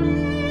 Música